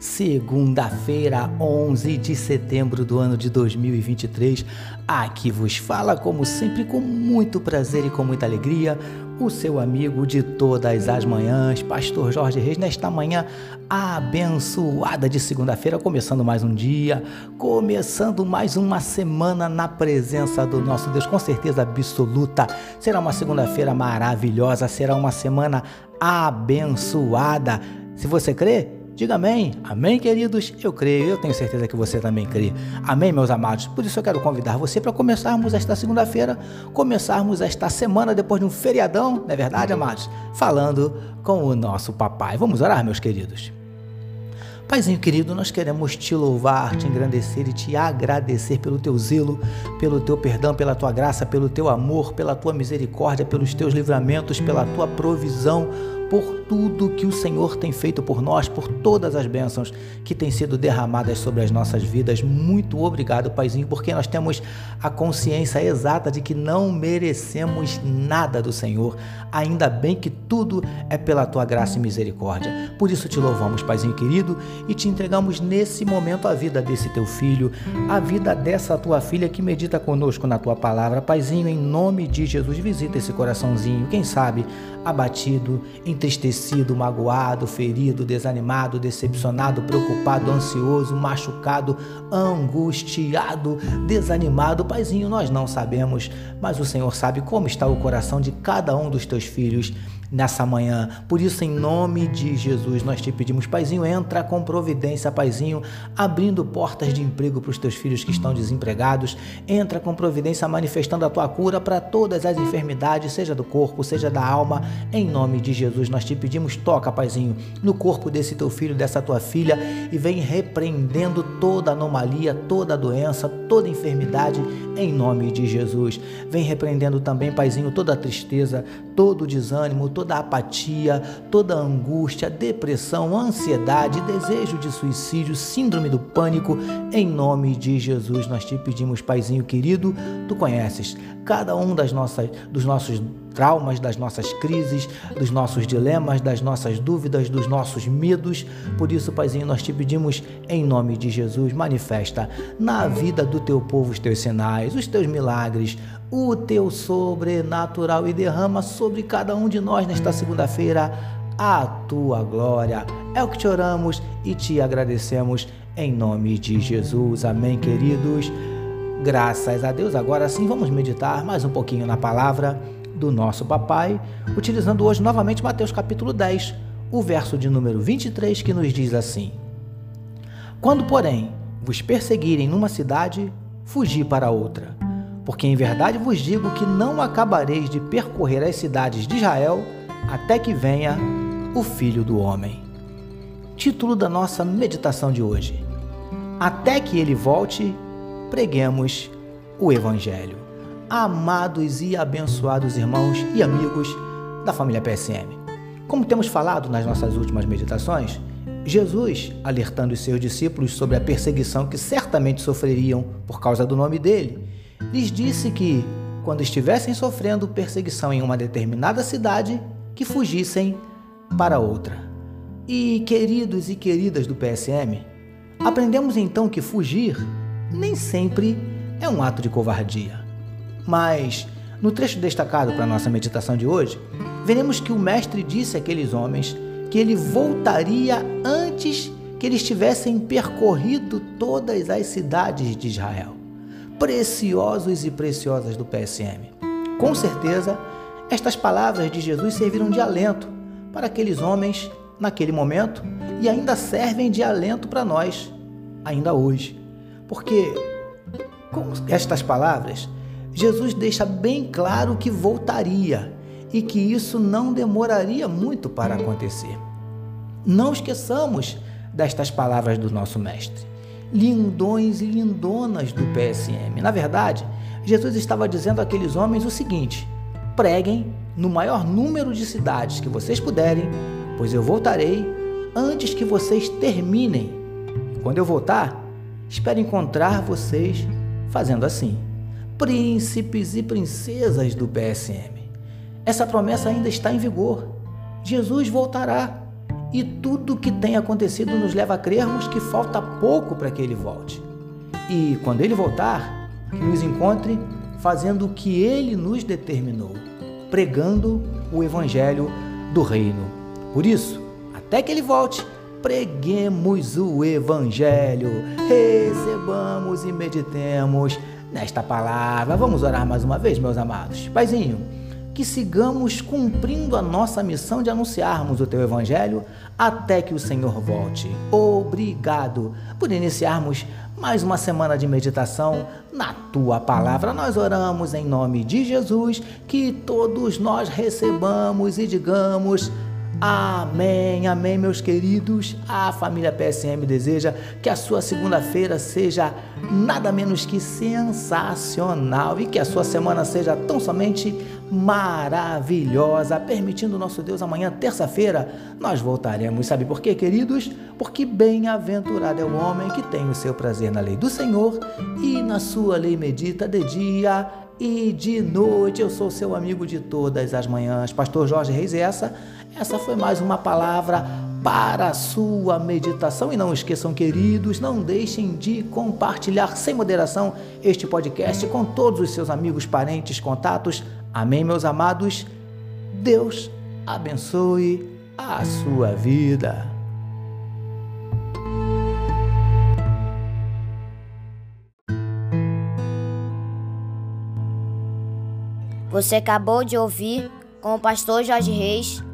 Segunda-feira, 11 de setembro do ano de 2023. Aqui vos fala, como sempre, com muito prazer e com muita alegria, o seu amigo de todas as manhãs, Pastor Jorge Reis, nesta manhã abençoada de segunda-feira, começando mais um dia, começando mais uma semana na presença do nosso Deus, com certeza absoluta. Será uma segunda-feira maravilhosa, será uma semana abençoada. Se você crê, Diga amém. Amém, queridos? Eu creio, eu tenho certeza que você também crê. Amém, meus amados? Por isso eu quero convidar você para começarmos esta segunda-feira, começarmos esta semana depois de um feriadão, não é verdade, amados? Falando com o nosso papai. Vamos orar, meus queridos. Paizinho querido, nós queremos te louvar, te engrandecer e te agradecer pelo teu zelo, pelo teu perdão, pela tua graça, pelo teu amor, pela tua misericórdia, pelos teus livramentos, pela tua provisão por tudo que o Senhor tem feito por nós, por todas as bênçãos que têm sido derramadas sobre as nossas vidas. Muito obrigado, Paizinho, porque nós temos a consciência exata de que não merecemos nada do Senhor. Ainda bem que tudo é pela tua graça e misericórdia. Por isso te louvamos, Paizinho querido, e te entregamos nesse momento a vida desse teu filho, a vida dessa tua filha que medita conosco na tua palavra. Paizinho, em nome de Jesus, visita esse coraçãozinho, quem sabe abatido, entristecido, magoado, ferido, desanimado, decepcionado, preocupado, ansioso, machucado, angustiado, desanimado. Paizinho, nós não sabemos, mas o Senhor sabe como está o coração de cada um dos teus filhos nessa manhã. Por isso, em nome de Jesus, nós te pedimos, Paizinho, entra com providência, Paizinho, abrindo portas de emprego para os teus filhos que estão desempregados. Entra com providência, manifestando a tua cura para todas as enfermidades, seja do corpo, seja da alma. Em nome de Jesus, nós te pedimos, toca, Paizinho, no corpo desse teu filho, dessa tua filha e vem repreendendo toda anomalia, toda doença, toda enfermidade, em nome de Jesus. Vem repreendendo também, Paizinho, toda tristeza, todo desânimo, toda apatia, toda angústia, depressão, ansiedade, desejo de suicídio, síndrome do pânico. Em nome de Jesus, nós te pedimos, Paizinho querido, tu conheces cada um das nossas, dos nossos traumas, das nossas crises, dos nossos dilemas, das nossas dúvidas, dos nossos medos. Por isso, Paizinho, nós te pedimos, em nome de Jesus, manifesta na vida do teu povo os teus sinais, os teus milagres, o teu sobrenatural e derrama sobre cada um de nós nesta segunda-feira a tua glória. É o que te oramos e te agradecemos em nome de Jesus. Amém, queridos. Graças a Deus. Agora sim, vamos meditar mais um pouquinho na palavra do nosso papai, utilizando hoje novamente Mateus capítulo 10, o verso de número 23, que nos diz assim: Quando, porém, vos perseguirem numa cidade, fugi para outra porque em verdade vos digo que não acabareis de percorrer as cidades de Israel até que venha o Filho do Homem. Título da nossa meditação de hoje: Até que ele volte, preguemos o Evangelho. Amados e abençoados irmãos e amigos da família PSM. Como temos falado nas nossas últimas meditações, Jesus, alertando os seus discípulos sobre a perseguição que certamente sofreriam por causa do nome dele, lhes disse que, quando estivessem sofrendo perseguição em uma determinada cidade, que fugissem para outra. E, queridos e queridas do PSM, aprendemos então que fugir nem sempre é um ato de covardia. Mas, no trecho destacado para nossa meditação de hoje, veremos que o Mestre disse àqueles homens que ele voltaria antes que eles tivessem percorrido todas as cidades de Israel preciosos e preciosas do PSM. Com certeza, estas palavras de Jesus serviram de alento para aqueles homens naquele momento e ainda servem de alento para nós, ainda hoje. Porque com estas palavras, Jesus deixa bem claro que voltaria e que isso não demoraria muito para acontecer. Não esqueçamos destas palavras do nosso Mestre lindões e lindonas do PSM. Na verdade, Jesus estava dizendo àqueles homens o seguinte: preguem no maior número de cidades que vocês puderem, pois eu voltarei antes que vocês terminem. Quando eu voltar, espero encontrar vocês fazendo assim. Príncipes e princesas do PSM. Essa promessa ainda está em vigor. Jesus voltará. E tudo o que tem acontecido nos leva a crermos que falta pouco para que ele volte. E quando ele voltar, que nos encontre fazendo o que ele nos determinou, pregando o evangelho do reino. Por isso, até que ele volte, preguemos o evangelho, recebamos e meditemos nesta palavra. Vamos orar mais uma vez, meus amados. Paizinho, que sigamos cumprindo a nossa missão de anunciarmos o teu evangelho até que o Senhor volte. Obrigado por iniciarmos mais uma semana de meditação na tua palavra. Nós oramos em nome de Jesus, que todos nós recebamos e digamos Amém, amém, meus queridos. A família PSM deseja que a sua segunda-feira seja nada menos que sensacional e que a sua semana seja tão somente maravilhosa. Permitindo nosso Deus, amanhã, terça-feira, nós voltaremos. Sabe por quê, queridos? Porque bem-aventurado é o homem que tem o seu prazer na lei do Senhor e na sua lei medita de dia e de noite. Eu sou seu amigo de todas as manhãs, Pastor Jorge Reis. E essa, essa foi mais uma palavra para a sua meditação. E não esqueçam, queridos, não deixem de compartilhar sem moderação este podcast com todos os seus amigos, parentes, contatos. Amém, meus amados. Deus abençoe a sua vida. Você acabou de ouvir com o pastor Jorge Reis